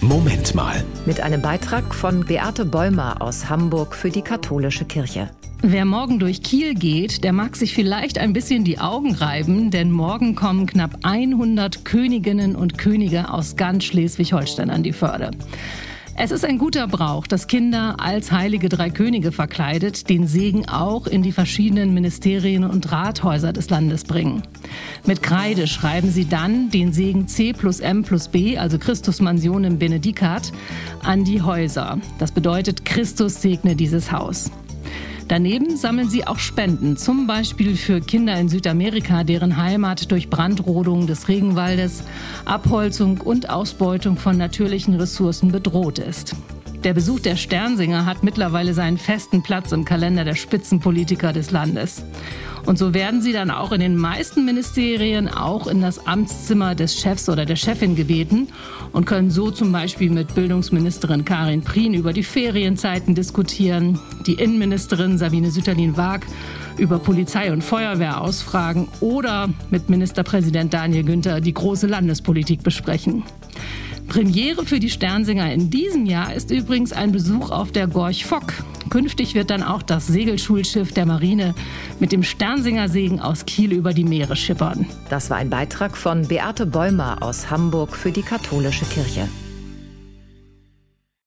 Moment mal. Mit einem Beitrag von Beate Bäumer aus Hamburg für die katholische Kirche. Wer morgen durch Kiel geht, der mag sich vielleicht ein bisschen die Augen reiben, denn morgen kommen knapp 100 Königinnen und Könige aus ganz Schleswig-Holstein an die Förde. Es ist ein guter Brauch, dass Kinder als heilige drei Könige verkleidet den Segen auch in die verschiedenen Ministerien und Rathäuser des Landes bringen. Mit Kreide schreiben sie dann den Segen C plus M plus B, also Christus Mansionem Benedicat, an die Häuser. Das bedeutet, Christus segne dieses Haus. Daneben sammeln sie auch Spenden, zum Beispiel für Kinder in Südamerika, deren Heimat durch Brandrodung des Regenwaldes, Abholzung und Ausbeutung von natürlichen Ressourcen bedroht ist. Der Besuch der Sternsinger hat mittlerweile seinen festen Platz im Kalender der Spitzenpolitiker des Landes. Und so werden sie dann auch in den meisten Ministerien auch in das Amtszimmer des Chefs oder der Chefin gebeten und können so zum Beispiel mit Bildungsministerin Karin Prien über die Ferienzeiten diskutieren, die Innenministerin Sabine Sütterlin-Waag über Polizei und Feuerwehr ausfragen oder mit Ministerpräsident Daniel Günther die große Landespolitik besprechen. Premiere für die Sternsinger in diesem Jahr ist übrigens ein Besuch auf der Gorch Fock. Künftig wird dann auch das Segelschulschiff der Marine mit dem Sternsinger-Segen aus Kiel über die Meere schippern. Das war ein Beitrag von Beate Bäumer aus Hamburg für die katholische Kirche.